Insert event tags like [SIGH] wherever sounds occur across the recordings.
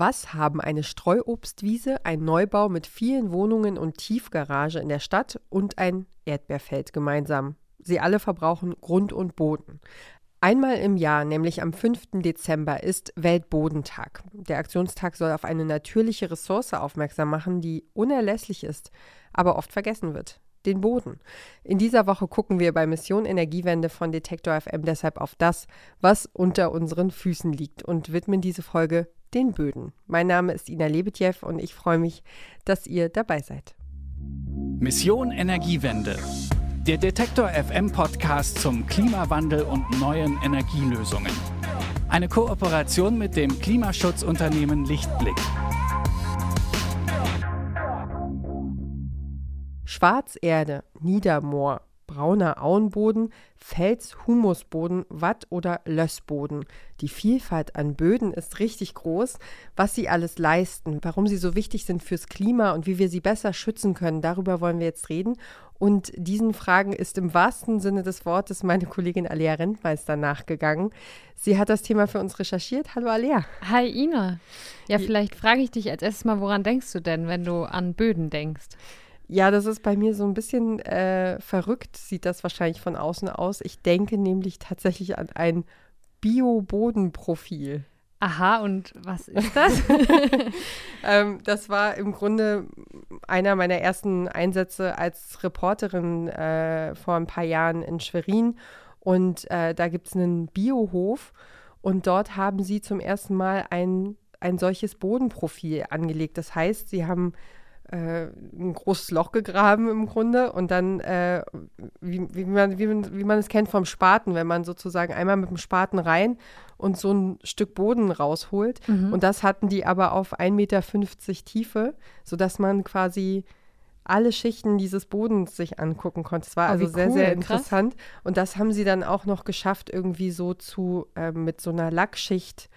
Was haben eine Streuobstwiese, ein Neubau mit vielen Wohnungen und Tiefgarage in der Stadt und ein Erdbeerfeld gemeinsam? Sie alle verbrauchen Grund und Boden. Einmal im Jahr, nämlich am 5. Dezember, ist Weltbodentag. Der Aktionstag soll auf eine natürliche Ressource aufmerksam machen, die unerlässlich ist, aber oft vergessen wird. Den Boden. In dieser Woche gucken wir bei Mission Energiewende von Detektor FM deshalb auf das, was unter unseren Füßen liegt und widmen diese Folge den Böden. Mein Name ist Ina Lebetjew und ich freue mich, dass ihr dabei seid. Mission Energiewende. Der Detektor FM Podcast zum Klimawandel und neuen Energielösungen. Eine Kooperation mit dem Klimaschutzunternehmen Lichtblick. Schwarzerde, Niedermoor, brauner Auenboden, Fels, Humusboden, Watt- oder Lössboden. Die Vielfalt an Böden ist richtig groß. Was sie alles leisten, warum sie so wichtig sind fürs Klima und wie wir sie besser schützen können, darüber wollen wir jetzt reden. Und diesen Fragen ist im wahrsten Sinne des Wortes meine Kollegin Alea Rentmeister nachgegangen. Sie hat das Thema für uns recherchiert. Hallo Alea. Hi Ina. Ja, vielleicht frage ich dich als erstes mal, woran denkst du denn, wenn du an Böden denkst? Ja, das ist bei mir so ein bisschen äh, verrückt, sieht das wahrscheinlich von außen aus. Ich denke nämlich tatsächlich an ein Bio-Bodenprofil. Aha, und was ist [LAUGHS] das? [LAUGHS] ähm, das war im Grunde einer meiner ersten Einsätze als Reporterin äh, vor ein paar Jahren in Schwerin. Und äh, da gibt es einen Biohof und dort haben sie zum ersten Mal ein, ein solches Bodenprofil angelegt. Das heißt, sie haben äh, ein großes Loch gegraben im Grunde und dann, äh, wie, wie, man, wie, man, wie man es kennt vom Spaten, wenn man sozusagen einmal mit dem Spaten rein und so ein Stück Boden rausholt. Mhm. Und das hatten die aber auf 1,50 Meter Tiefe, sodass man quasi alle Schichten dieses Bodens sich angucken konnte. Es war oh, also sehr, cool, sehr interessant. Krass. Und das haben sie dann auch noch geschafft, irgendwie so zu äh, mit so einer Lackschicht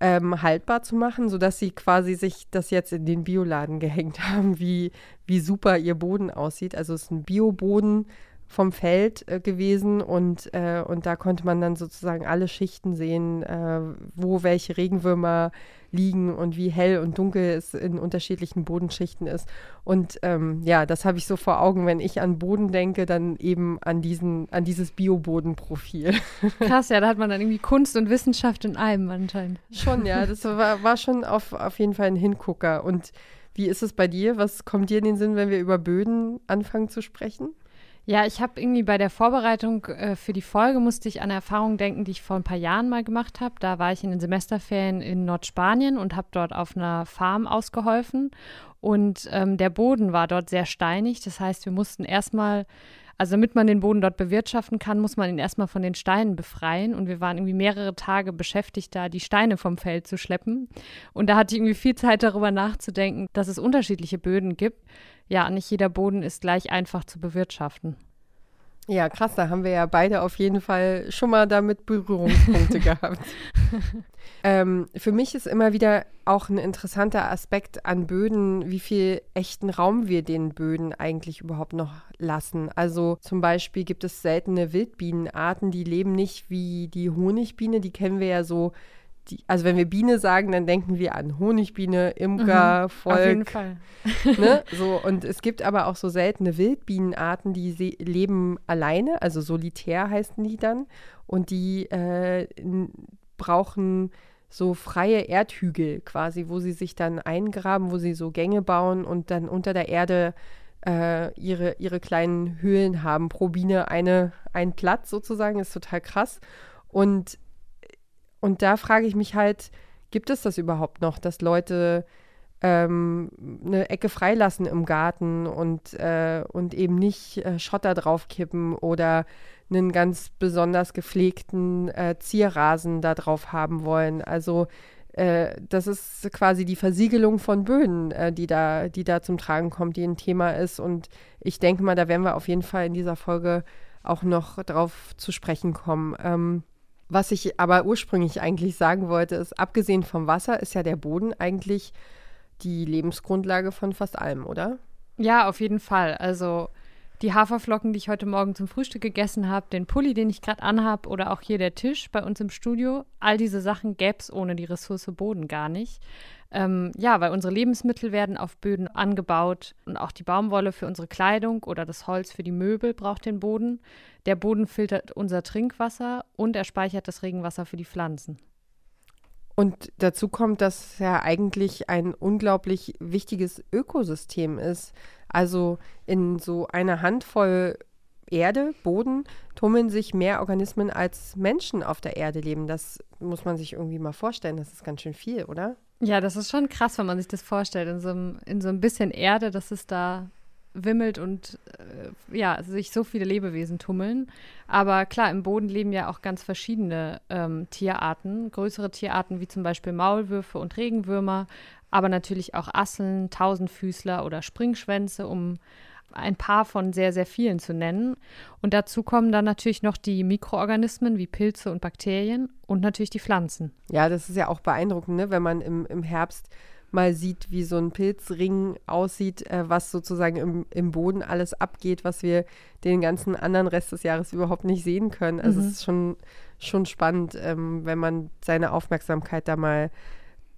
ähm, haltbar zu machen, sodass sie quasi sich das jetzt in den Bioladen gehängt [LAUGHS] haben, wie, wie super ihr Boden aussieht. Also es ist ein Bioboden vom Feld äh, gewesen und, äh, und da konnte man dann sozusagen alle Schichten sehen, äh, wo welche Regenwürmer liegen und wie hell und dunkel es in unterschiedlichen Bodenschichten ist. Und ähm, ja, das habe ich so vor Augen, wenn ich an Boden denke, dann eben an diesen, an dieses Biobodenprofil. [LAUGHS] Krass, ja, da hat man dann irgendwie Kunst und Wissenschaft in einem anscheinend. Schon, ja, das [LAUGHS] war, war schon auf, auf jeden Fall ein Hingucker. Und wie ist es bei dir? Was kommt dir in den Sinn, wenn wir über Böden anfangen zu sprechen? Ja, ich habe irgendwie bei der Vorbereitung äh, für die Folge musste ich an Erfahrungen denken, die ich vor ein paar Jahren mal gemacht habe. Da war ich in den Semesterferien in Nordspanien und habe dort auf einer Farm ausgeholfen. Und ähm, der Boden war dort sehr steinig. Das heißt, wir mussten erstmal, also damit man den Boden dort bewirtschaften kann, muss man ihn erstmal von den Steinen befreien. Und wir waren irgendwie mehrere Tage beschäftigt, da die Steine vom Feld zu schleppen. Und da hatte ich irgendwie viel Zeit darüber nachzudenken, dass es unterschiedliche Böden gibt ja, nicht jeder Boden ist gleich einfach zu bewirtschaften. Ja, krass, da haben wir ja beide auf jeden Fall schon mal damit Berührungspunkte [LAUGHS] gehabt. ähm, für mich ist immer wieder auch ein interessanter Aspekt an Böden, wie viel echten Raum wir den Böden eigentlich überhaupt noch lassen. Also zum Beispiel gibt es seltene Wildbienenarten, die leben nicht wie die Honigbiene, die kennen wir ja so die, also wenn wir Biene sagen, dann denken wir an Honigbiene, Imker, mhm, Volk. Auf jeden Fall. [LAUGHS] ne? so, und es gibt aber auch so seltene Wildbienenarten, die leben alleine, also solitär heißen die dann. Und die äh, brauchen so freie Erdhügel quasi, wo sie sich dann eingraben, wo sie so Gänge bauen und dann unter der Erde äh, ihre, ihre kleinen Höhlen haben. Pro Biene eine, ein Platz sozusagen, ist total krass. Und und da frage ich mich halt, gibt es das überhaupt noch, dass Leute ähm, eine Ecke freilassen im Garten und, äh, und eben nicht äh, Schotter draufkippen oder einen ganz besonders gepflegten äh, Zierrasen da drauf haben wollen. Also äh, das ist quasi die Versiegelung von Böden, äh, die, da, die da zum Tragen kommt, die ein Thema ist. Und ich denke mal, da werden wir auf jeden Fall in dieser Folge auch noch drauf zu sprechen kommen. Ähm, was ich aber ursprünglich eigentlich sagen wollte, ist, abgesehen vom Wasser ist ja der Boden eigentlich die Lebensgrundlage von fast allem, oder? Ja, auf jeden Fall. Also die Haferflocken, die ich heute Morgen zum Frühstück gegessen habe, den Pulli, den ich gerade anhab oder auch hier der Tisch bei uns im Studio, all diese Sachen gäbe es ohne die Ressource Boden gar nicht. Ähm, ja, weil unsere Lebensmittel werden auf Böden angebaut und auch die Baumwolle für unsere Kleidung oder das Holz für die Möbel braucht den Boden. Der Boden filtert unser Trinkwasser und er speichert das Regenwasser für die Pflanzen. Und dazu kommt, dass ja eigentlich ein unglaublich wichtiges Ökosystem ist. Also in so einer Handvoll Erde, Boden, tummeln sich mehr Organismen als Menschen auf der Erde leben. Das muss man sich irgendwie mal vorstellen. Das ist ganz schön viel, oder? Ja, das ist schon krass, wenn man sich das vorstellt. In so einem, in so ein bisschen Erde, dass es da wimmelt und äh, ja, sich so viele Lebewesen tummeln. Aber klar, im Boden leben ja auch ganz verschiedene ähm, Tierarten. Größere Tierarten wie zum Beispiel Maulwürfe und Regenwürmer, aber natürlich auch Asseln, Tausendfüßler oder Springschwänze, um ein paar von sehr, sehr vielen zu nennen. Und dazu kommen dann natürlich noch die Mikroorganismen wie Pilze und Bakterien und natürlich die Pflanzen. Ja, das ist ja auch beeindruckend, ne? wenn man im, im Herbst mal sieht, wie so ein Pilzring aussieht, äh, was sozusagen im, im Boden alles abgeht, was wir den ganzen anderen Rest des Jahres überhaupt nicht sehen können. Also mhm. es ist schon, schon spannend, ähm, wenn man seine Aufmerksamkeit da mal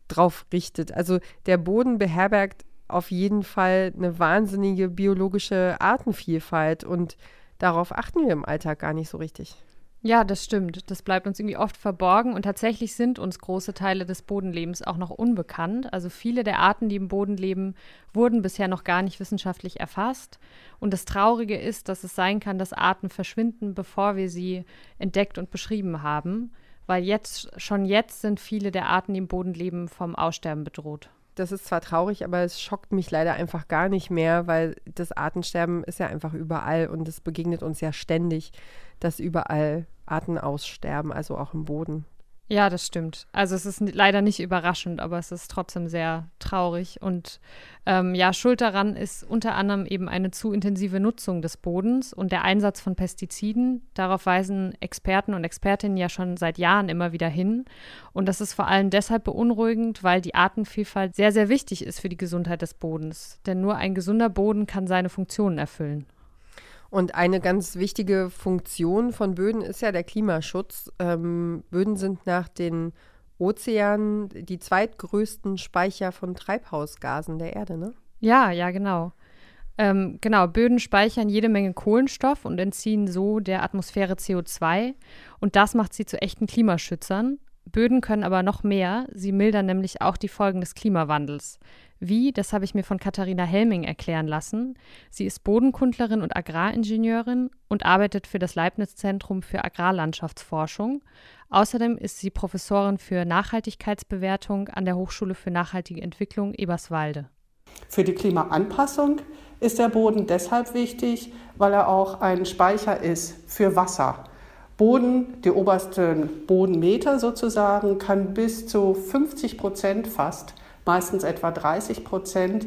drauf richtet. Also der Boden beherbergt auf jeden Fall eine wahnsinnige biologische Artenvielfalt und darauf achten wir im Alltag gar nicht so richtig. Ja, das stimmt. Das bleibt uns irgendwie oft verborgen und tatsächlich sind uns große Teile des Bodenlebens auch noch unbekannt. Also viele der Arten, die im Boden leben, wurden bisher noch gar nicht wissenschaftlich erfasst. Und das Traurige ist, dass es sein kann, dass Arten verschwinden, bevor wir sie entdeckt und beschrieben haben, weil jetzt schon jetzt sind viele der Arten, die im Boden leben, vom Aussterben bedroht das ist zwar traurig, aber es schockt mich leider einfach gar nicht mehr, weil das Artensterben ist ja einfach überall und es begegnet uns ja ständig, dass überall Arten aussterben, also auch im Boden. Ja, das stimmt. Also es ist leider nicht überraschend, aber es ist trotzdem sehr traurig. Und ähm, ja, Schuld daran ist unter anderem eben eine zu intensive Nutzung des Bodens und der Einsatz von Pestiziden. Darauf weisen Experten und Expertinnen ja schon seit Jahren immer wieder hin. Und das ist vor allem deshalb beunruhigend, weil die Artenvielfalt sehr, sehr wichtig ist für die Gesundheit des Bodens. Denn nur ein gesunder Boden kann seine Funktionen erfüllen. Und eine ganz wichtige Funktion von Böden ist ja der Klimaschutz. Ähm, Böden sind nach den Ozeanen die zweitgrößten Speicher von Treibhausgasen der Erde, ne? Ja, ja, genau. Ähm, genau, Böden speichern jede Menge Kohlenstoff und entziehen so der Atmosphäre CO2. Und das macht sie zu echten Klimaschützern. Böden können aber noch mehr. Sie mildern nämlich auch die Folgen des Klimawandels. Wie, das habe ich mir von Katharina Helming erklären lassen. Sie ist Bodenkundlerin und Agraringenieurin und arbeitet für das Leibniz-Zentrum für Agrarlandschaftsforschung. Außerdem ist sie Professorin für Nachhaltigkeitsbewertung an der Hochschule für nachhaltige Entwicklung Eberswalde. Für die Klimaanpassung ist der Boden deshalb wichtig, weil er auch ein Speicher ist für Wasser. Boden, die obersten Bodenmeter sozusagen, kann bis zu 50 Prozent fast meistens etwa 30 Prozent,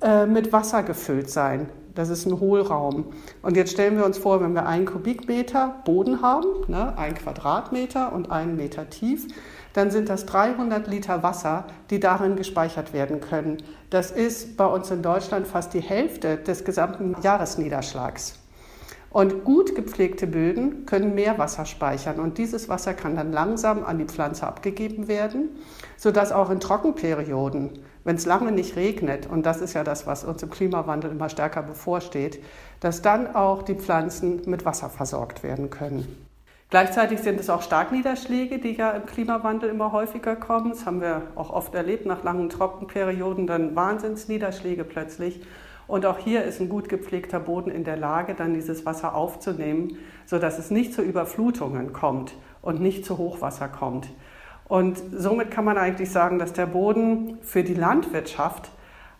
äh, mit Wasser gefüllt sein. Das ist ein Hohlraum. Und jetzt stellen wir uns vor, wenn wir einen Kubikmeter Boden haben, ne, ein Quadratmeter und einen Meter tief, dann sind das 300 Liter Wasser, die darin gespeichert werden können. Das ist bei uns in Deutschland fast die Hälfte des gesamten Jahresniederschlags. Und gut gepflegte Böden können mehr Wasser speichern und dieses Wasser kann dann langsam an die Pflanze abgegeben werden, sodass auch in Trockenperioden, wenn es lange nicht regnet, und das ist ja das, was uns im Klimawandel immer stärker bevorsteht, dass dann auch die Pflanzen mit Wasser versorgt werden können. Gleichzeitig sind es auch Starkniederschläge, die ja im Klimawandel immer häufiger kommen. Das haben wir auch oft erlebt, nach langen Trockenperioden dann Wahnsinnsniederschläge plötzlich. Und auch hier ist ein gut gepflegter Boden in der Lage, dann dieses Wasser aufzunehmen, sodass es nicht zu Überflutungen kommt und nicht zu Hochwasser kommt. Und somit kann man eigentlich sagen, dass der Boden für die Landwirtschaft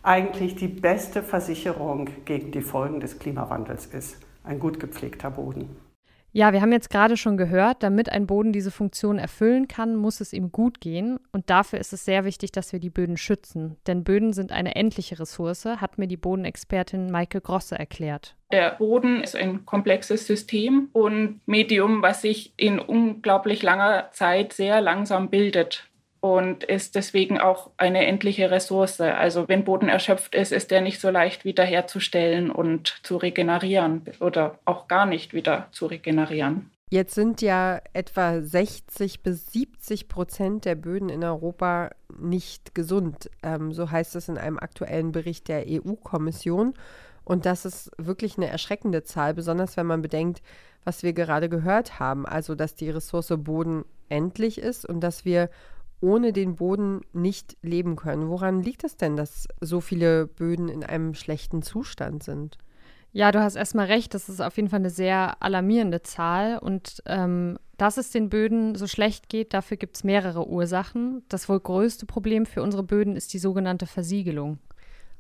eigentlich die beste Versicherung gegen die Folgen des Klimawandels ist. Ein gut gepflegter Boden. Ja, wir haben jetzt gerade schon gehört, damit ein Boden diese Funktion erfüllen kann, muss es ihm gut gehen. Und dafür ist es sehr wichtig, dass wir die Böden schützen. Denn Böden sind eine endliche Ressource, hat mir die Bodenexpertin Maike Grosse erklärt. Der Boden ist ein komplexes System und Medium, was sich in unglaublich langer Zeit sehr langsam bildet und ist deswegen auch eine endliche Ressource. Also wenn Boden erschöpft ist, ist er nicht so leicht wiederherzustellen und zu regenerieren oder auch gar nicht wieder zu regenerieren. Jetzt sind ja etwa 60 bis 70 Prozent der Böden in Europa nicht gesund. Ähm, so heißt es in einem aktuellen Bericht der EU-Kommission. Und das ist wirklich eine erschreckende Zahl, besonders wenn man bedenkt, was wir gerade gehört haben. Also, dass die Ressource Boden endlich ist und dass wir ohne den Boden nicht leben können. Woran liegt es denn, dass so viele Böden in einem schlechten Zustand sind? Ja, du hast erstmal recht, das ist auf jeden Fall eine sehr alarmierende Zahl. Und ähm, dass es den Böden so schlecht geht, dafür gibt es mehrere Ursachen. Das wohl größte Problem für unsere Böden ist die sogenannte Versiegelung.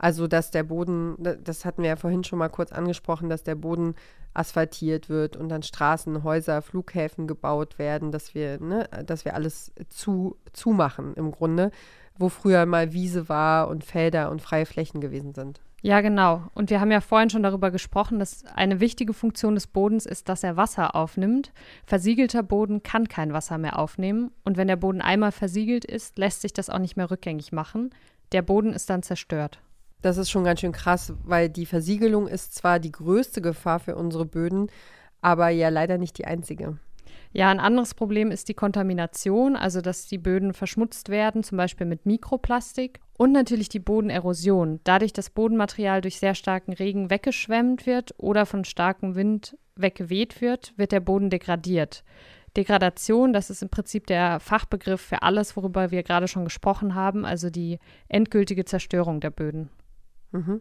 Also, dass der Boden, das hatten wir ja vorhin schon mal kurz angesprochen, dass der Boden asphaltiert wird und dann Straßen, Häuser, Flughäfen gebaut werden, dass wir, ne, dass wir alles zu, zumachen im Grunde, wo früher mal Wiese war und Felder und freie Flächen gewesen sind. Ja, genau. Und wir haben ja vorhin schon darüber gesprochen, dass eine wichtige Funktion des Bodens ist, dass er Wasser aufnimmt. Versiegelter Boden kann kein Wasser mehr aufnehmen. Und wenn der Boden einmal versiegelt ist, lässt sich das auch nicht mehr rückgängig machen. Der Boden ist dann zerstört. Das ist schon ganz schön krass, weil die Versiegelung ist zwar die größte Gefahr für unsere Böden, aber ja leider nicht die einzige. Ja, ein anderes Problem ist die Kontamination, also dass die Böden verschmutzt werden, zum Beispiel mit Mikroplastik. Und natürlich die Bodenerosion, dadurch das Bodenmaterial durch sehr starken Regen weggeschwemmt wird oder von starkem Wind weggeweht wird, wird der Boden degradiert. Degradation, das ist im Prinzip der Fachbegriff für alles, worüber wir gerade schon gesprochen haben, also die endgültige Zerstörung der Böden. Mhm.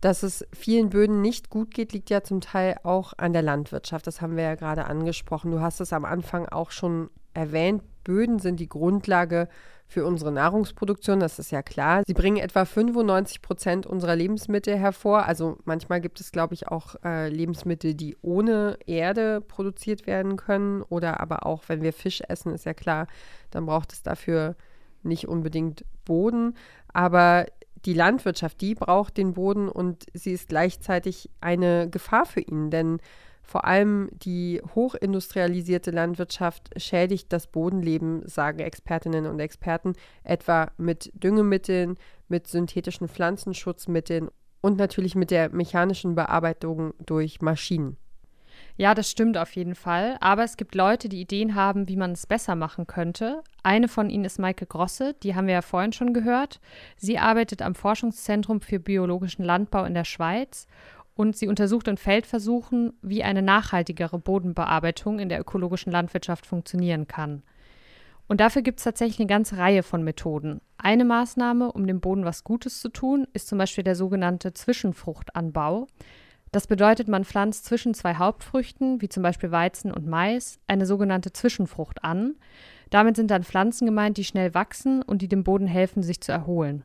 Dass es vielen Böden nicht gut geht, liegt ja zum Teil auch an der Landwirtschaft. Das haben wir ja gerade angesprochen. Du hast es am Anfang auch schon erwähnt. Böden sind die Grundlage für unsere Nahrungsproduktion, das ist ja klar. Sie bringen etwa 95 Prozent unserer Lebensmittel hervor. Also manchmal gibt es, glaube ich, auch äh, Lebensmittel, die ohne Erde produziert werden können. Oder aber auch, wenn wir Fisch essen, ist ja klar, dann braucht es dafür nicht unbedingt Boden. Aber die Landwirtschaft, die braucht den Boden und sie ist gleichzeitig eine Gefahr für ihn, denn vor allem die hochindustrialisierte Landwirtschaft schädigt das Bodenleben, sagen Expertinnen und Experten, etwa mit Düngemitteln, mit synthetischen Pflanzenschutzmitteln und natürlich mit der mechanischen Bearbeitung durch Maschinen. Ja, das stimmt auf jeden Fall. Aber es gibt Leute, die Ideen haben, wie man es besser machen könnte. Eine von ihnen ist Maike Grosse, die haben wir ja vorhin schon gehört. Sie arbeitet am Forschungszentrum für biologischen Landbau in der Schweiz und sie untersucht in Feldversuchen, wie eine nachhaltigere Bodenbearbeitung in der ökologischen Landwirtschaft funktionieren kann. Und dafür gibt es tatsächlich eine ganze Reihe von Methoden. Eine Maßnahme, um dem Boden was Gutes zu tun, ist zum Beispiel der sogenannte Zwischenfruchtanbau. Das bedeutet, man pflanzt zwischen zwei Hauptfrüchten, wie zum Beispiel Weizen und Mais, eine sogenannte Zwischenfrucht an. Damit sind dann Pflanzen gemeint, die schnell wachsen und die dem Boden helfen, sich zu erholen.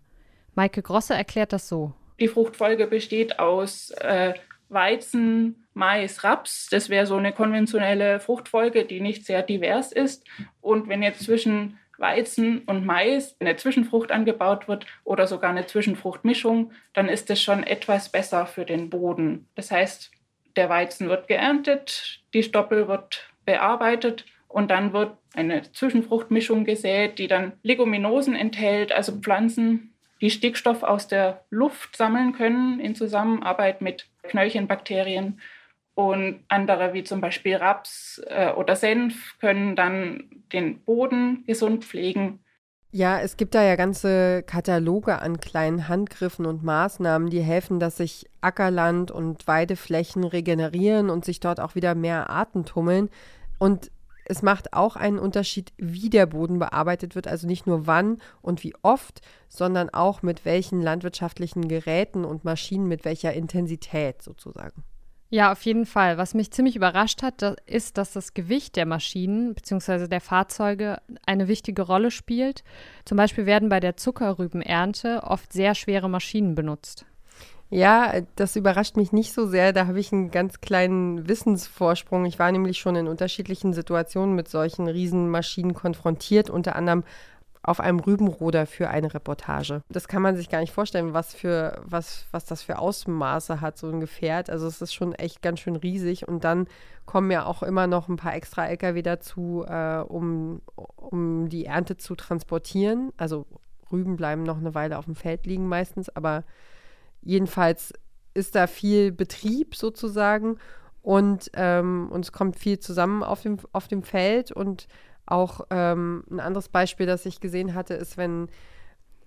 Maike Grosse erklärt das so. Die Fruchtfolge besteht aus äh, Weizen, Mais, Raps. Das wäre so eine konventionelle Fruchtfolge, die nicht sehr divers ist. Und wenn jetzt zwischen Weizen und Mais eine Zwischenfrucht angebaut wird oder sogar eine Zwischenfruchtmischung, dann ist es schon etwas besser für den Boden. Das heißt, der Weizen wird geerntet, die Stoppel wird bearbeitet und dann wird eine Zwischenfruchtmischung gesät, die dann Leguminosen enthält, also Pflanzen, die Stickstoff aus der Luft sammeln können in Zusammenarbeit mit Knöllchenbakterien und andere, wie zum Beispiel Raps äh, oder Senf, können dann den Boden gesund pflegen. Ja, es gibt da ja ganze Kataloge an kleinen Handgriffen und Maßnahmen, die helfen, dass sich Ackerland und Weideflächen regenerieren und sich dort auch wieder mehr Arten tummeln. Und es macht auch einen Unterschied, wie der Boden bearbeitet wird, also nicht nur wann und wie oft, sondern auch mit welchen landwirtschaftlichen Geräten und Maschinen, mit welcher Intensität sozusagen. Ja, auf jeden Fall. Was mich ziemlich überrascht hat, das ist, dass das Gewicht der Maschinen bzw. der Fahrzeuge eine wichtige Rolle spielt. Zum Beispiel werden bei der Zuckerrübenernte oft sehr schwere Maschinen benutzt. Ja, das überrascht mich nicht so sehr. Da habe ich einen ganz kleinen Wissensvorsprung. Ich war nämlich schon in unterschiedlichen Situationen mit solchen Riesenmaschinen konfrontiert, unter anderem auf einem Rübenroder für eine Reportage. Das kann man sich gar nicht vorstellen, was für was was das für Ausmaße hat so ein Gefährt. Also es ist schon echt ganz schön riesig und dann kommen ja auch immer noch ein paar extra LKW dazu, äh, um um die Ernte zu transportieren. Also Rüben bleiben noch eine Weile auf dem Feld liegen meistens, aber jedenfalls ist da viel Betrieb sozusagen und, ähm, und es kommt viel zusammen auf dem, auf dem Feld. Und auch ähm, ein anderes Beispiel, das ich gesehen hatte, ist, wenn,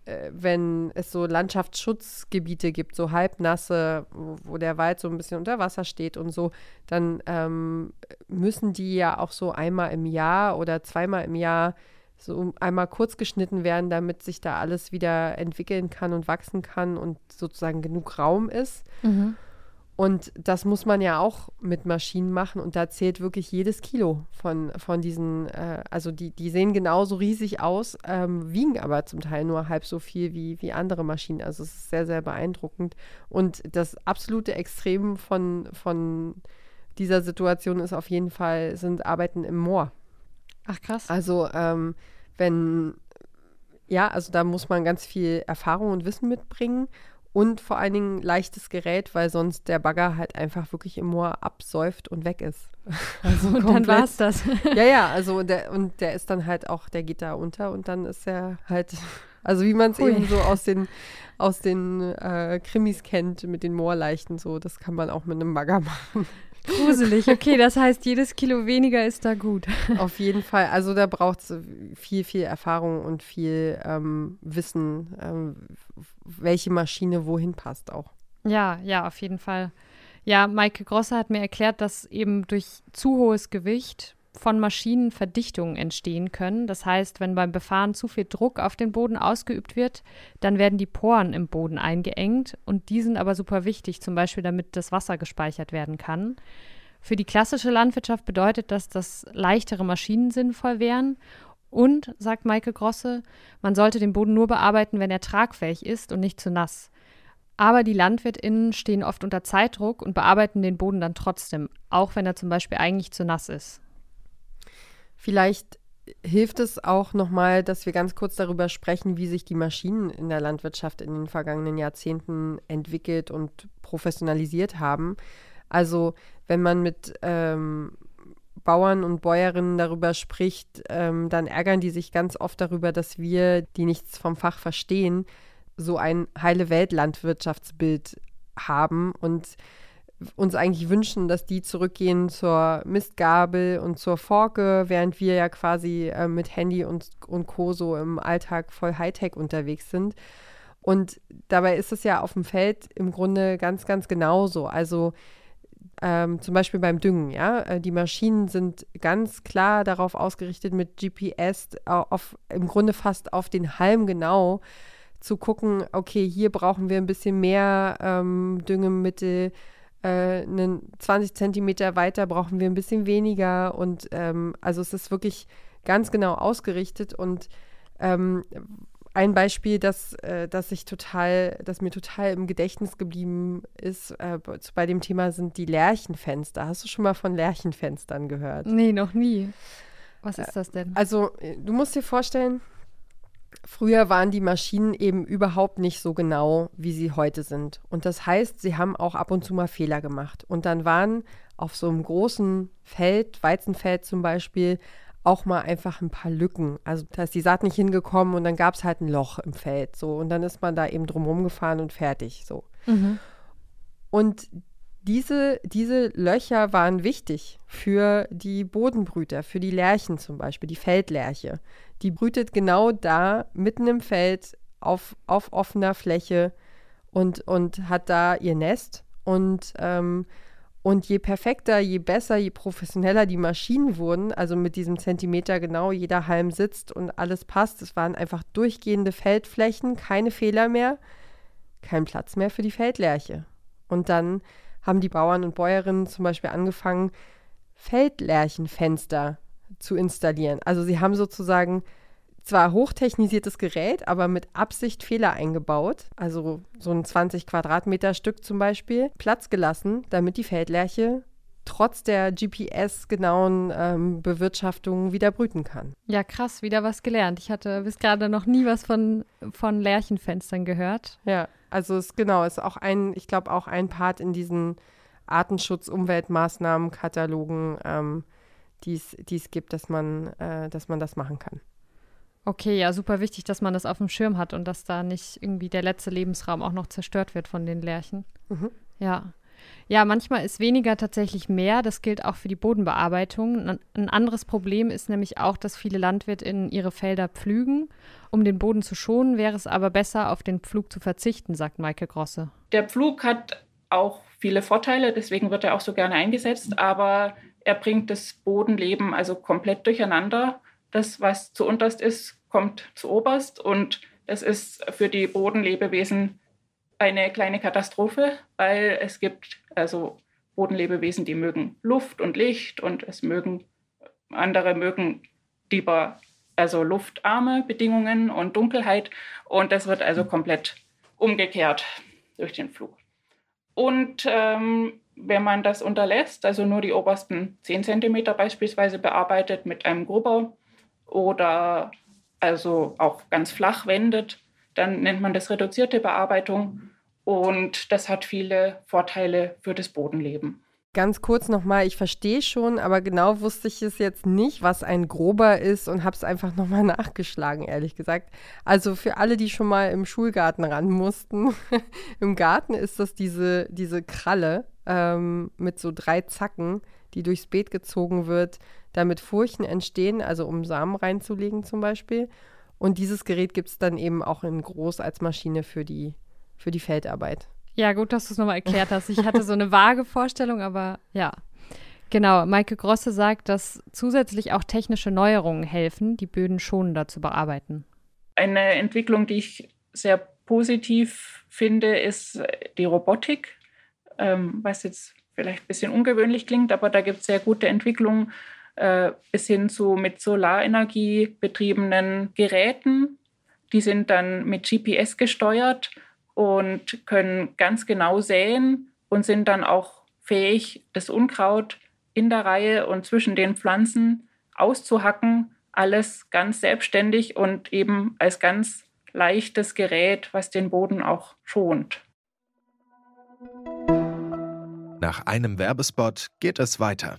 äh, wenn es so Landschaftsschutzgebiete gibt, so halbnasse, wo, wo, der Wald so ein bisschen unter Wasser steht und so, dann ähm, müssen die ja auch so einmal im Jahr oder zweimal im Jahr so einmal kurz geschnitten werden, damit sich da alles wieder entwickeln kann und wachsen kann und sozusagen genug Raum ist. Mhm. Und das muss man ja auch mit Maschinen machen und da zählt wirklich jedes Kilo von, von diesen, äh, also die, die sehen genauso riesig aus, ähm, wiegen aber zum Teil nur halb so viel wie, wie andere Maschinen. Also es ist sehr, sehr beeindruckend. Und das absolute Extrem von, von dieser Situation ist auf jeden Fall, sind Arbeiten im Moor. Ach krass. Also ähm, wenn, ja, also da muss man ganz viel Erfahrung und Wissen mitbringen und vor allen Dingen leichtes Gerät, weil sonst der Bagger halt einfach wirklich im Moor absäuft und weg ist. [LAUGHS] Also und dann war es das. [LAUGHS] ja, ja, also der, und der ist dann halt auch, der geht da unter und dann ist er halt, [LAUGHS] also wie man es eben so aus den, aus den äh, Krimis kennt mit den Moorleichen, so, das kann man auch mit einem Bagger machen. Gruselig, okay, das heißt, jedes Kilo weniger ist da gut. Auf jeden Fall. Also da braucht es viel, viel Erfahrung und viel ähm, Wissen, ähm, welche Maschine wohin passt auch. Ja, ja, auf jeden Fall. Ja, Maike Grosser hat mir erklärt, dass eben durch zu hohes Gewicht von Maschinen Verdichtungen entstehen können. Das heißt, wenn beim Befahren zu viel Druck auf den Boden ausgeübt wird, dann werden die Poren im Boden eingeengt und die sind aber super wichtig, zum Beispiel damit das Wasser gespeichert werden kann. Für die klassische Landwirtschaft bedeutet das, dass leichtere Maschinen sinnvoll wären. Und, sagt Maike Grosse, man sollte den Boden nur bearbeiten, wenn er tragfähig ist und nicht zu nass. Aber die LandwirtInnen stehen oft unter Zeitdruck und bearbeiten den Boden dann trotzdem, auch wenn er zum Beispiel eigentlich zu nass ist. Vielleicht hilft es auch nochmal, dass wir ganz kurz darüber sprechen, wie sich die Maschinen in der Landwirtschaft in den vergangenen Jahrzehnten entwickelt und professionalisiert haben. Also wenn man mit ähm, Bauern und Bäuerinnen darüber spricht, ähm, dann ärgern die sich ganz oft darüber, dass wir, die nichts vom Fach verstehen, so ein heile Welt-Landwirtschaftsbild haben und uns eigentlich wünschen, dass die zurückgehen zur Mistgabel und zur Forke, während wir ja quasi äh, mit Handy und, und Co. so im Alltag voll Hightech unterwegs sind. Und dabei ist es ja auf dem Feld im Grunde ganz, ganz genauso. Also ähm, zum Beispiel beim Düngen, ja. Äh, die Maschinen sind ganz klar darauf ausgerichtet, mit GPS auf, im Grunde fast auf den Halm genau zu gucken, okay, hier brauchen wir ein bisschen mehr ähm, Düngemittel, äh, einen 20 Zentimeter weiter brauchen wir ein bisschen weniger. Und ähm, also es ist wirklich ganz genau ausgerichtet. Und ähm, ein Beispiel, das, äh, das ich total, das mir total im Gedächtnis geblieben ist, äh, bei dem Thema sind die Lärchenfenster. Hast du schon mal von Lärchenfenstern gehört? Nee, noch nie. Was ist das denn? Also, äh, du musst dir vorstellen, Früher waren die Maschinen eben überhaupt nicht so genau, wie sie heute sind. Und das heißt, sie haben auch ab und zu mal Fehler gemacht. Und dann waren auf so einem großen Feld, Weizenfeld zum Beispiel, auch mal einfach ein paar Lücken. Also da ist die Saat nicht hingekommen und dann gab es halt ein Loch im Feld. So. Und dann ist man da eben drumherum gefahren und fertig. So. Mhm. Und diese, diese Löcher waren wichtig für die Bodenbrüter, für die Lärchen zum Beispiel, die Feldlerche. Die brütet genau da, mitten im Feld, auf, auf offener Fläche und, und hat da ihr Nest. Und, ähm, und je perfekter, je besser, je professioneller die Maschinen wurden, also mit diesem Zentimeter genau, jeder Halm sitzt und alles passt. Es waren einfach durchgehende Feldflächen, keine Fehler mehr, kein Platz mehr für die Feldlerche. Und dann haben die Bauern und Bäuerinnen zum Beispiel angefangen, Feldlärchenfenster zu installieren. Also sie haben sozusagen zwar hochtechnisiertes Gerät, aber mit Absicht Fehler eingebaut, also so ein 20 Quadratmeter Stück zum Beispiel, Platz gelassen, damit die Feldlerche trotz der GPS-genauen ähm, Bewirtschaftung wieder brüten kann. Ja, krass, wieder was gelernt. Ich hatte bis gerade noch nie was von, von Lärchenfenstern gehört. Ja, also es genau, ist auch ein, ich glaube auch ein Part in diesen Artenschutz-Umweltmaßnahmen-Katalogen, ähm, die es gibt, dass man, äh, dass man das machen kann. Okay, ja, super wichtig, dass man das auf dem Schirm hat und dass da nicht irgendwie der letzte Lebensraum auch noch zerstört wird von den Lerchen. Mhm. Ja. Ja, manchmal ist weniger tatsächlich mehr. Das gilt auch für die Bodenbearbeitung. Ein anderes Problem ist nämlich auch, dass viele LandwirtInnen ihre Felder pflügen. Um den Boden zu schonen, wäre es aber besser, auf den Pflug zu verzichten, sagt Maike Grosse. Der Pflug hat auch viele Vorteile, deswegen wird er auch so gerne eingesetzt, aber er bringt das Bodenleben also komplett durcheinander. Das, was zu unterst ist, kommt zu oberst und es ist für die Bodenlebewesen eine kleine Katastrophe, weil es gibt also Bodenlebewesen, die mögen Luft und Licht und es mögen andere mögen lieber also luftarme Bedingungen und Dunkelheit und das wird also komplett umgekehrt durch den Flug. Und ähm, wenn man das unterlässt, also nur die obersten 10 cm beispielsweise bearbeitet mit einem Grubau oder also auch ganz flach wendet, dann nennt man das reduzierte Bearbeitung und das hat viele Vorteile für das Bodenleben. Ganz kurz nochmal, ich verstehe schon, aber genau wusste ich es jetzt nicht, was ein grober ist und habe es einfach nochmal [LAUGHS] nachgeschlagen, ehrlich gesagt. Also für alle, die schon mal im Schulgarten ran mussten, [LAUGHS] im Garten ist das diese, diese Kralle ähm, mit so drei Zacken, die durchs Beet gezogen wird, damit Furchen entstehen, also um Samen reinzulegen zum Beispiel. Und dieses Gerät gibt es dann eben auch in groß als Maschine für die, für die Feldarbeit. Ja, gut, dass du es nochmal erklärt hast. Ich hatte so eine vage Vorstellung, aber ja. Genau, Maike Grosse sagt, dass zusätzlich auch technische Neuerungen helfen, die Böden schonender zu bearbeiten. Eine Entwicklung, die ich sehr positiv finde, ist die Robotik, ähm, was jetzt vielleicht ein bisschen ungewöhnlich klingt, aber da gibt es sehr gute Entwicklungen äh, bis hin zu mit Solarenergie betriebenen Geräten. Die sind dann mit GPS gesteuert und können ganz genau säen und sind dann auch fähig, das Unkraut in der Reihe und zwischen den Pflanzen auszuhacken. Alles ganz selbstständig und eben als ganz leichtes Gerät, was den Boden auch schont. Nach einem Werbespot geht es weiter.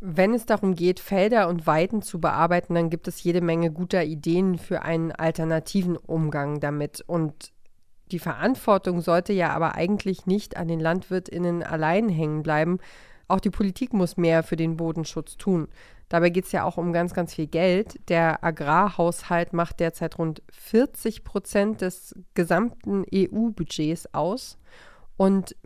Wenn es darum geht, Felder und Weiden zu bearbeiten, dann gibt es jede Menge guter Ideen für einen alternativen Umgang damit. Und die Verantwortung sollte ja aber eigentlich nicht an den Landwirtinnen allein hängen bleiben. Auch die Politik muss mehr für den Bodenschutz tun. Dabei geht es ja auch um ganz, ganz viel Geld. Der Agrarhaushalt macht derzeit rund 40 Prozent des gesamten EU-Budgets aus. Und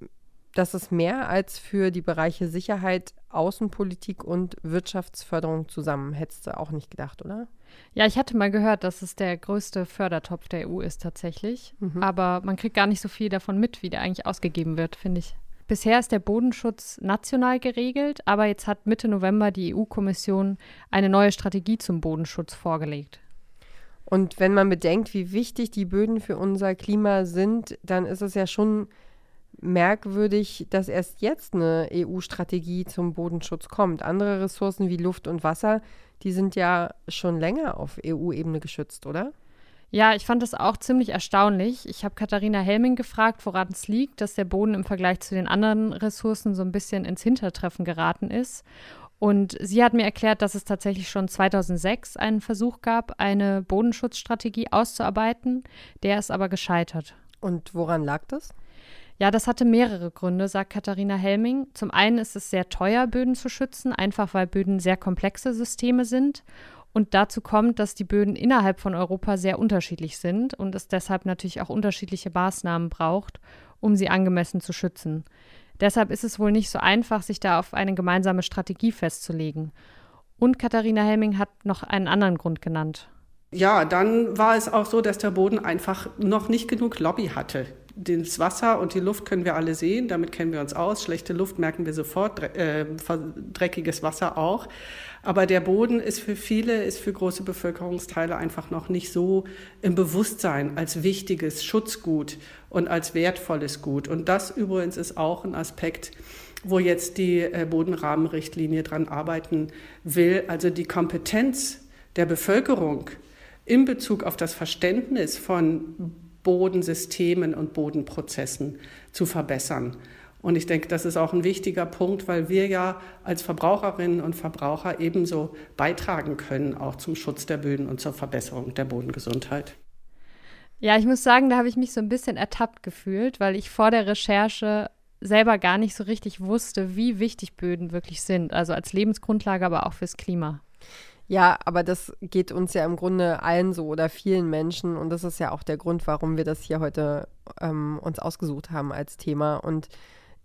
das ist mehr als für die Bereiche Sicherheit, Außenpolitik und Wirtschaftsförderung zusammen. Hättest du auch nicht gedacht, oder? Ja, ich hatte mal gehört, dass es der größte Fördertopf der EU ist tatsächlich. Mhm. Aber man kriegt gar nicht so viel davon mit, wie der eigentlich ausgegeben wird, finde ich. Bisher ist der Bodenschutz national geregelt, aber jetzt hat Mitte November die EU-Kommission eine neue Strategie zum Bodenschutz vorgelegt. Und wenn man bedenkt, wie wichtig die Böden für unser Klima sind, dann ist es ja schon merkwürdig, dass erst jetzt eine EU-Strategie zum Bodenschutz kommt. Andere Ressourcen wie Luft und Wasser, die sind ja schon länger auf EU-Ebene geschützt, oder? Ja, ich fand das auch ziemlich erstaunlich. Ich habe Katharina Helming gefragt, woran es liegt, dass der Boden im Vergleich zu den anderen Ressourcen so ein bisschen ins Hintertreffen geraten ist. Und sie hat mir erklärt, dass es tatsächlich schon 2006 einen Versuch gab, eine Bodenschutzstrategie auszuarbeiten. Der ist aber gescheitert. Und woran lag das? Ja, das hatte mehrere Gründe, sagt Katharina Helming. Zum einen ist es sehr teuer, Böden zu schützen, einfach weil Böden sehr komplexe Systeme sind. Und dazu kommt, dass die Böden innerhalb von Europa sehr unterschiedlich sind und es deshalb natürlich auch unterschiedliche Maßnahmen braucht, um sie angemessen zu schützen. Deshalb ist es wohl nicht so einfach, sich da auf eine gemeinsame Strategie festzulegen. Und Katharina Helming hat noch einen anderen Grund genannt. Ja, dann war es auch so, dass der Boden einfach noch nicht genug Lobby hatte das Wasser und die Luft können wir alle sehen, damit kennen wir uns aus. Schlechte Luft merken wir sofort, äh, dreckiges Wasser auch. Aber der Boden ist für viele, ist für große Bevölkerungsteile einfach noch nicht so im Bewusstsein als wichtiges Schutzgut und als wertvolles Gut. Und das übrigens ist auch ein Aspekt, wo jetzt die äh, Bodenrahmenrichtlinie dran arbeiten will. Also die Kompetenz der Bevölkerung in Bezug auf das Verständnis von Bodensystemen und Bodenprozessen zu verbessern. Und ich denke, das ist auch ein wichtiger Punkt, weil wir ja als Verbraucherinnen und Verbraucher ebenso beitragen können, auch zum Schutz der Böden und zur Verbesserung der Bodengesundheit. Ja, ich muss sagen, da habe ich mich so ein bisschen ertappt gefühlt, weil ich vor der Recherche selber gar nicht so richtig wusste, wie wichtig Böden wirklich sind. Also als Lebensgrundlage, aber auch fürs Klima. Ja, aber das geht uns ja im Grunde allen so oder vielen Menschen und das ist ja auch der Grund, warum wir das hier heute ähm, uns ausgesucht haben als Thema. Und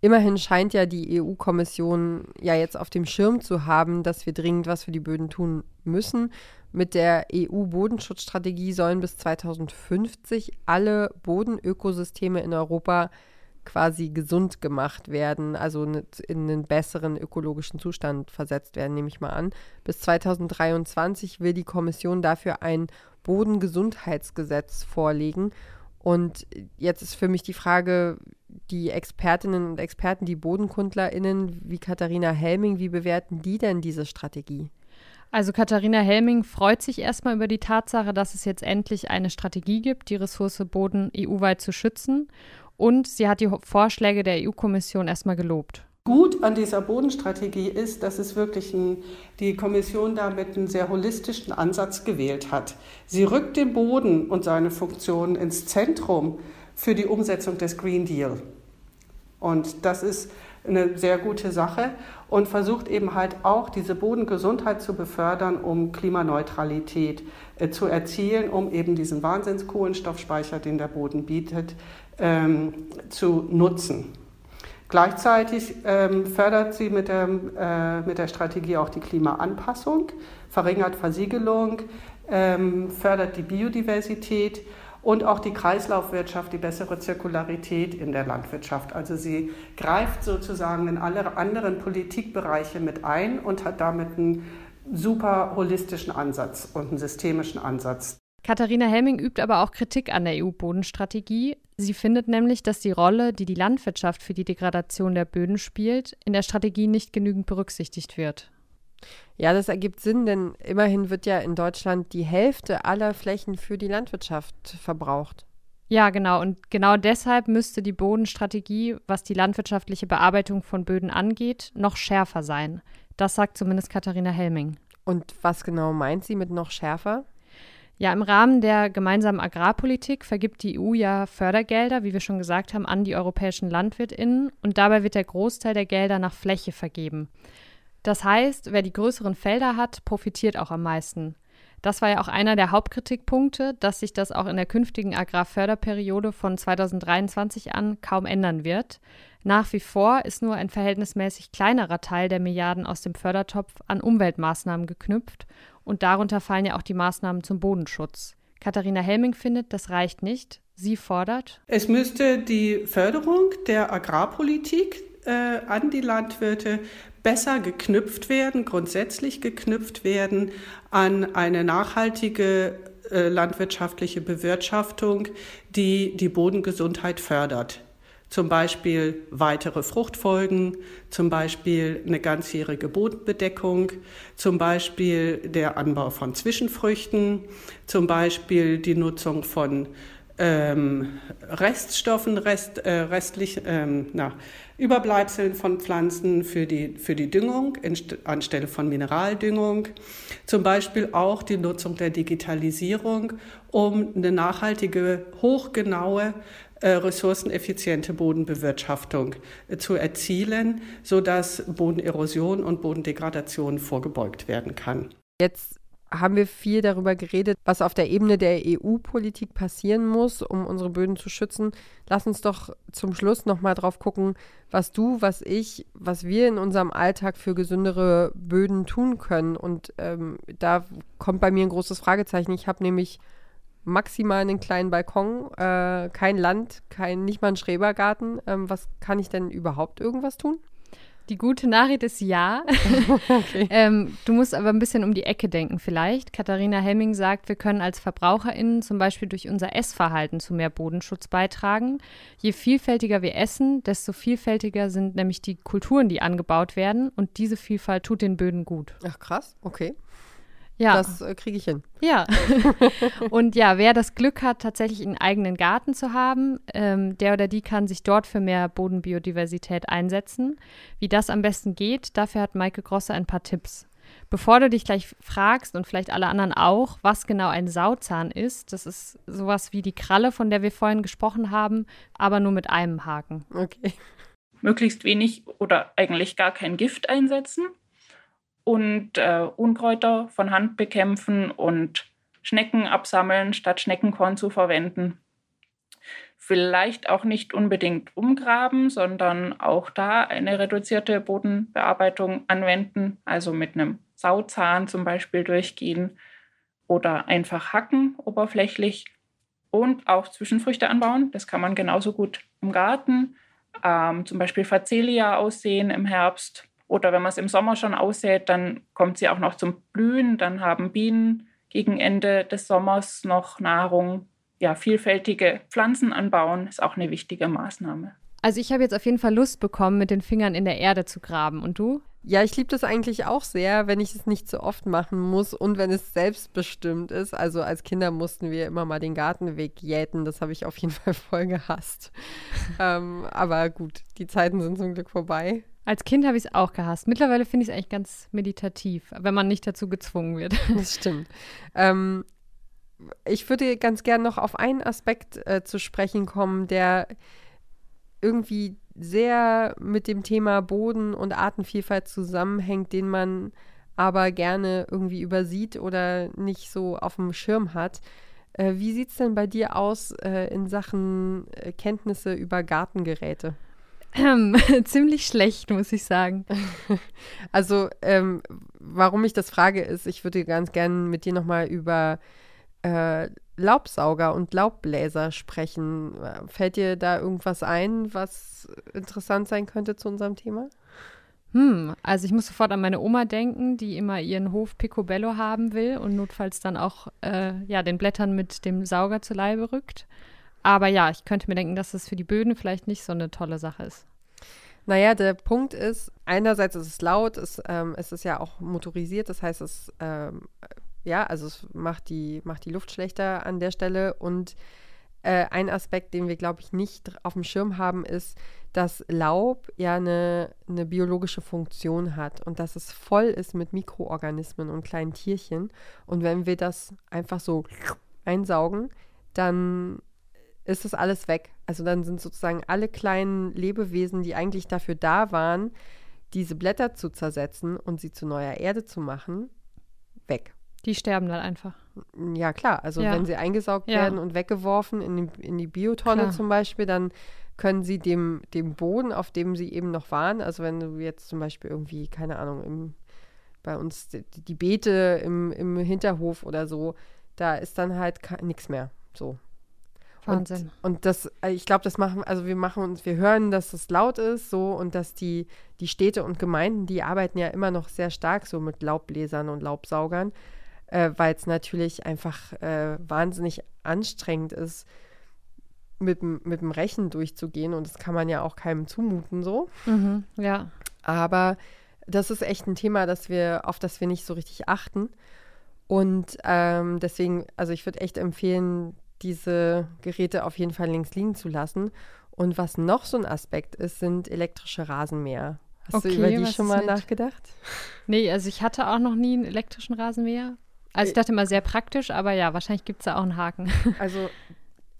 immerhin scheint ja die EU-Kommission ja jetzt auf dem Schirm zu haben, dass wir dringend was für die Böden tun müssen. Mit der EU-Bodenschutzstrategie sollen bis 2050 alle Bodenökosysteme in Europa quasi gesund gemacht werden, also in einen besseren ökologischen Zustand versetzt werden, nehme ich mal an. Bis 2023 will die Kommission dafür ein Bodengesundheitsgesetz vorlegen. Und jetzt ist für mich die Frage, die Expertinnen und Experten, die BodenkundlerInnen wie Katharina Helming, wie bewerten die denn diese Strategie? Also Katharina Helming freut sich erstmal über die Tatsache, dass es jetzt endlich eine Strategie gibt, die Ressource Boden EU-weit zu schützen. Und sie hat die Vorschläge der EU-Kommission erstmal gelobt. Gut an dieser Bodenstrategie ist, dass es wirklich ein, die Kommission damit einen sehr holistischen Ansatz gewählt hat. Sie rückt den Boden und seine Funktionen ins Zentrum für die Umsetzung des Green Deal. Und das ist eine sehr gute Sache und versucht eben halt auch diese Bodengesundheit zu befördern, um Klimaneutralität äh, zu erzielen, um eben diesen Wahnsinnskohlenstoffspeicher, den der Boden bietet, ähm, zu nutzen. Gleichzeitig ähm, fördert sie mit der, äh, mit der Strategie auch die Klimaanpassung, verringert Versiegelung, ähm, fördert die Biodiversität und auch die Kreislaufwirtschaft, die bessere Zirkularität in der Landwirtschaft. Also sie greift sozusagen in alle anderen Politikbereiche mit ein und hat damit einen super holistischen Ansatz und einen systemischen Ansatz. Katharina Helming übt aber auch Kritik an der EU-Bodenstrategie. Sie findet nämlich, dass die Rolle, die die Landwirtschaft für die Degradation der Böden spielt, in der Strategie nicht genügend berücksichtigt wird. Ja, das ergibt Sinn, denn immerhin wird ja in Deutschland die Hälfte aller Flächen für die Landwirtschaft verbraucht. Ja, genau. Und genau deshalb müsste die Bodenstrategie, was die landwirtschaftliche Bearbeitung von Böden angeht, noch schärfer sein. Das sagt zumindest Katharina Helming. Und was genau meint sie mit noch schärfer? Ja, im Rahmen der gemeinsamen Agrarpolitik vergibt die EU ja Fördergelder, wie wir schon gesagt haben, an die europäischen LandwirtInnen und dabei wird der Großteil der Gelder nach Fläche vergeben. Das heißt, wer die größeren Felder hat, profitiert auch am meisten. Das war ja auch einer der Hauptkritikpunkte, dass sich das auch in der künftigen Agrarförderperiode von 2023 an kaum ändern wird. Nach wie vor ist nur ein verhältnismäßig kleinerer Teil der Milliarden aus dem Fördertopf an Umweltmaßnahmen geknüpft und darunter fallen ja auch die Maßnahmen zum Bodenschutz. Katharina Helming findet, das reicht nicht. Sie fordert. Es müsste die Förderung der Agrarpolitik äh, an die Landwirte besser geknüpft werden, grundsätzlich geknüpft werden an eine nachhaltige äh, landwirtschaftliche Bewirtschaftung, die die Bodengesundheit fördert. Zum Beispiel weitere Fruchtfolgen, zum Beispiel eine ganzjährige Bodenbedeckung, zum Beispiel der Anbau von Zwischenfrüchten, zum Beispiel die Nutzung von ähm, Reststoffen, Rest, äh, restlich, ähm, na, Überbleibseln von Pflanzen für die, für die Düngung anstelle von Mineraldüngung. Zum Beispiel auch die Nutzung der Digitalisierung, um eine nachhaltige, hochgenaue, ressourceneffiziente Bodenbewirtschaftung äh, zu erzielen, sodass Bodenerosion und Bodendegradation vorgebeugt werden kann. Jetzt haben wir viel darüber geredet, was auf der Ebene der EU-Politik passieren muss, um unsere Böden zu schützen. Lass uns doch zum Schluss nochmal drauf gucken, was du, was ich, was wir in unserem Alltag für gesündere Böden tun können. Und ähm, da kommt bei mir ein großes Fragezeichen. Ich habe nämlich maximal einen kleinen Balkon, äh, kein Land, kein, nicht mal einen Schrebergarten. Ähm, was kann ich denn überhaupt irgendwas tun? Die gute Nachricht ist ja. [LAUGHS] [LAUGHS] okay. ähm, du musst aber ein bisschen um die Ecke denken vielleicht. Katharina Hemming sagt, wir können als VerbraucherInnen zum Beispiel durch unser Essverhalten zu mehr Bodenschutz beitragen. Je vielfältiger wir essen, desto vielfältiger sind nämlich die Kulturen, die angebaut werden. Und diese Vielfalt tut den Böden gut. Ach krass, okay. Ja. Das äh, kriege ich hin. Ja. [LAUGHS] und ja, wer das Glück hat, tatsächlich einen eigenen Garten zu haben, ähm, der oder die kann sich dort für mehr Bodenbiodiversität einsetzen. Wie das am besten geht, dafür hat Maike Grosse ein paar Tipps. Bevor du dich gleich fragst und vielleicht alle anderen auch, was genau ein Sauzahn ist, das ist sowas wie die Kralle, von der wir vorhin gesprochen haben, aber nur mit einem Haken. Okay. Möglichst wenig oder eigentlich gar kein Gift einsetzen und äh, Unkräuter von Hand bekämpfen und Schnecken absammeln, statt Schneckenkorn zu verwenden. Vielleicht auch nicht unbedingt umgraben, sondern auch da eine reduzierte Bodenbearbeitung anwenden, also mit einem Sauzahn zum Beispiel durchgehen oder einfach hacken oberflächlich und auch Zwischenfrüchte anbauen. Das kann man genauso gut im Garten, ähm, zum Beispiel Facelia aussehen im Herbst oder wenn man es im Sommer schon aussät, dann kommt sie auch noch zum Blühen. Dann haben Bienen gegen Ende des Sommers noch Nahrung. Ja, vielfältige Pflanzen anbauen ist auch eine wichtige Maßnahme. Also ich habe jetzt auf jeden Fall Lust bekommen, mit den Fingern in der Erde zu graben. Und du? Ja, ich liebe das eigentlich auch sehr, wenn ich es nicht so oft machen muss und wenn es selbstbestimmt ist. Also als Kinder mussten wir immer mal den Gartenweg jäten. Das habe ich auf jeden [LAUGHS] Fall voll gehasst. ähm, aber gut, die Zeiten sind zum Glück vorbei. Als Kind habe ich es auch gehasst. Mittlerweile finde ich es eigentlich ganz meditativ, wenn man nicht dazu gezwungen wird. [LAUGHS] Das stimmt. Ähm, ich würde ganz gern noch auf einen Aspekt äh, zu sprechen kommen, der irgendwie sehr mit dem Thema Boden und Artenvielfalt zusammenhängt, den man aber gerne irgendwie übersieht oder nicht so auf dem Schirm hat. Äh, wie sieht es denn bei dir aus äh, in Sachen äh, Kenntnisse über Gartengeräte? Ähm, [LAUGHS] ziemlich schlecht, muss ich sagen. [LAUGHS] Also, ähm, warum ich das frage, ist, ich würde ganz gerne mit dir nochmal über äh, Laubsauger und Laubbläser sprechen. Fällt dir da irgendwas ein, was interessant sein könnte zu unserem Thema? Hm, also ich muss sofort an meine Oma denken, die immer ihren Hof Picobello haben will und notfalls dann auch äh, ja, den Blättern mit dem Sauger zu Leibe rückt. Aber ja, ich könnte mir denken, dass es für die Böden vielleicht nicht so eine tolle Sache ist. Naja, der Punkt ist, einerseits ist es laut, es, ähm, es ist ja auch motorisiert, das heißt, es, ähm, ja, also es macht die, macht die Luft schlechter an der Stelle. Und äh, ein Aspekt, den wir, glaube ich, nicht auf dem Schirm haben, ist, dass Laub ja eine, eine biologische Funktion hat und dass es voll ist mit Mikroorganismen und kleinen Tierchen. Und wenn wir das einfach so einsaugen, dann ist das alles weg. Also dann sind sozusagen alle kleinen Lebewesen, die eigentlich dafür da waren, diese Blätter zu zersetzen und sie zu neuer Erde zu machen, weg. Die sterben dann einfach. Ja, klar. Also ja. wenn sie eingesaugt ja. werden und weggeworfen in die, in die Biotonne klar. zum Beispiel, dann können sie dem, dem Boden, auf dem sie eben noch waren, also wenn du jetzt zum Beispiel irgendwie, keine Ahnung, im, bei uns die, die Beete im, im Hinterhof oder so, da ist dann halt nichts mehr. So. Wahnsinn. Und, und das, äh, ich glaube, das machen, also wir machen uns, wir hören, dass es laut ist, so und dass die, die Städte und Gemeinden, die arbeiten ja immer noch sehr stark so mit Laubbläsern und Laubsaugern, äh, weil es natürlich einfach äh, wahnsinnig anstrengend ist, mit, mit dem Rechen durchzugehen und das kann man ja auch keinem zumuten so. Mhm, ja. Aber das ist echt ein Thema, das wir, auf das wir nicht so richtig achten. Und ähm, deswegen, also ich würde echt empfehlen, diese Geräte auf jeden Fall links liegen zu lassen. Und was noch so ein Aspekt ist, sind elektrische Rasenmäher. Hast okay, du über die schon mal nachgedacht? Nee, also ich hatte auch noch nie einen elektrischen Rasenmäher. Also ich dachte immer sehr praktisch, aber ja, wahrscheinlich gibt es da auch einen Haken. [LAUGHS] Also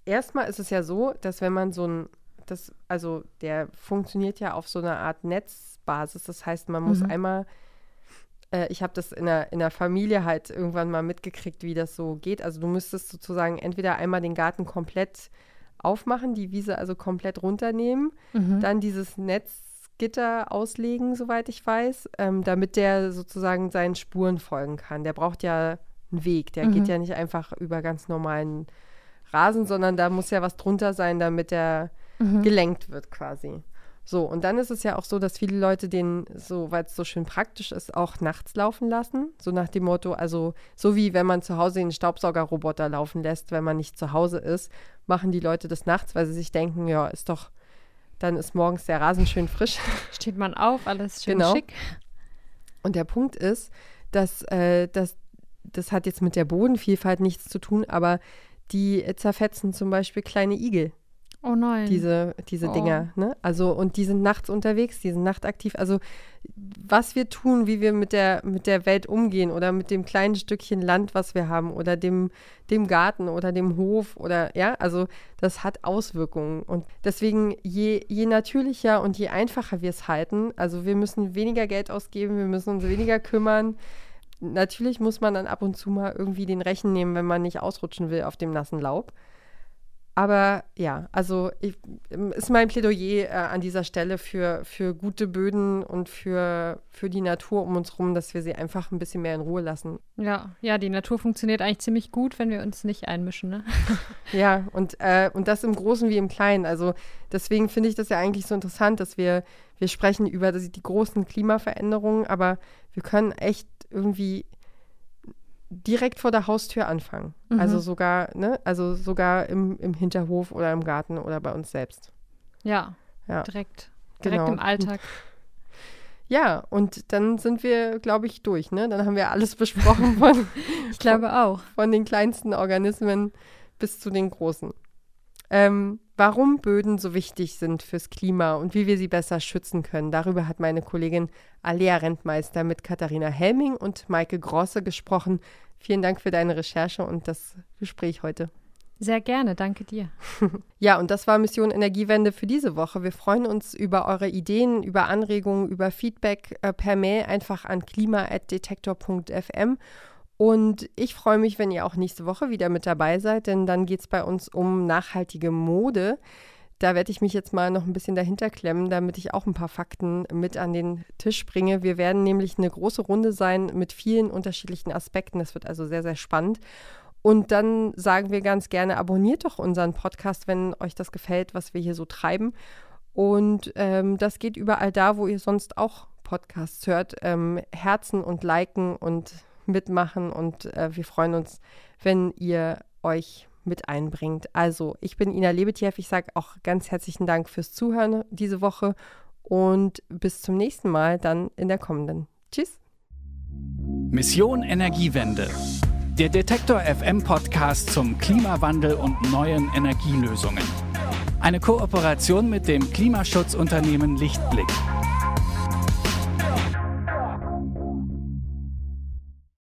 erstmal ist es ja so, dass wenn man so ein, das, also der funktioniert ja auf so einer Art Netzbasis. Das heißt, man muss mhm. einmal äh, ich habe das in der, in der Familie halt irgendwann mal mitgekriegt, wie das so geht. Also du müsstest sozusagen entweder einmal den Garten komplett aufmachen, die Wiese also komplett runternehmen, mhm. dann dieses Netzgitter auslegen, soweit ich weiß, ähm, damit der sozusagen seinen Spuren folgen kann. Der braucht ja einen Weg, der mhm. geht ja nicht einfach über ganz normalen Rasen, sondern da muss ja was drunter sein, damit der mhm. gelenkt wird quasi. So, und dann ist es ja auch so, dass viele Leute den, so weil es so schön praktisch ist, auch nachts laufen lassen. So nach dem Motto, also so wie wenn man zu Hause den Staubsaugerroboter laufen lässt, wenn man nicht zu Hause ist, machen die Leute das nachts, weil sie sich denken, ja, ist doch, dann ist morgens der Rasen schön frisch. [LAUGHS] Steht man auf, alles schön Genau. schick. Und der Punkt ist, dass, äh, dass das hat jetzt mit der Bodenvielfalt nichts zu tun, aber die zerfetzen zum Beispiel kleine Igel, Oh nein. diese, diese Oh. Dinger. Ne? Also, und die sind nachts unterwegs, die sind nachtaktiv. Also, was wir tun, wie wir mit der, mit der Welt umgehen oder mit dem kleinen Stückchen Land, was wir haben, oder dem, dem Garten oder dem Hof oder ja, also das hat Auswirkungen. Und deswegen, je, je natürlicher und je einfacher wir es halten, also wir müssen weniger Geld ausgeben, wir müssen uns weniger kümmern. Natürlich muss man dann ab und zu mal irgendwie den Rechen nehmen, wenn man nicht ausrutschen will auf dem nassen Laub. Aber ja, also ich, ist mein Plädoyer äh, an dieser Stelle für, für gute Böden und für, für die Natur um uns rum, dass wir sie einfach ein bisschen mehr in Ruhe lassen. ja, ja, die Natur funktioniert eigentlich ziemlich gut, wenn wir uns nicht einmischen, ne? [LAUGHS] Ja, und, äh, und das im Großen wie im Kleinen. Also deswegen finde ich das ja eigentlich so interessant, dass wir, wir sprechen über die großen Klimaveränderungen, aber wir können echt irgendwie direkt vor der Haustür anfangen. Mhm. Also sogar, ne, also sogar im, im Hinterhof oder im Garten oder bei uns selbst. Ja, Ja. direkt. Direkt Genau. im Alltag. [LAUGHS] Ja, und dann sind wir, glaube ich, durch, ne? Dann haben wir alles [LAUGHS] besprochen von, Ich glaube auch. von den kleinsten Organismen bis zu den großen. Ähm, warum Böden so wichtig sind fürs Klima und wie wir sie besser schützen können, darüber hat meine Kollegin Alea Rentmeister mit Katharina Helming und Maike Grosse gesprochen. Vielen Dank für deine Recherche und das Gespräch heute. Sehr gerne, danke dir. [LAUGHS] Ja, und das war Mission Energiewende für diese Woche. Wir freuen uns über eure Ideen, über Anregungen, über Feedback äh, per Mail einfach an klima.detektor.fm. Und ich freue mich, wenn ihr auch nächste Woche wieder mit dabei seid, denn dann geht es bei uns um nachhaltige Mode. Da werde ich mich jetzt mal noch ein bisschen dahinter klemmen, damit ich auch ein paar Fakten mit an den Tisch bringe. Wir werden nämlich eine große Runde sein mit vielen unterschiedlichen Aspekten. Das wird also sehr, sehr spannend. Und dann sagen wir ganz gerne, abonniert doch unseren Podcast, wenn euch das gefällt, was wir hier so treiben. Und ähm, das geht überall da, wo ihr sonst auch Podcasts hört. Ähm, Herzen und liken und mitmachen. Und äh, wir freuen uns, wenn ihr euch mit einbringt. Also, ich bin Ina Lebetjew. Ich sage auch ganz herzlichen Dank fürs Zuhören diese Woche und bis zum nächsten Mal dann in der kommenden. Tschüss. Mission Energiewende. Der Detektor FM Podcast zum Klimawandel und neuen Energielösungen. Eine Kooperation mit dem Klimaschutzunternehmen Lichtblick.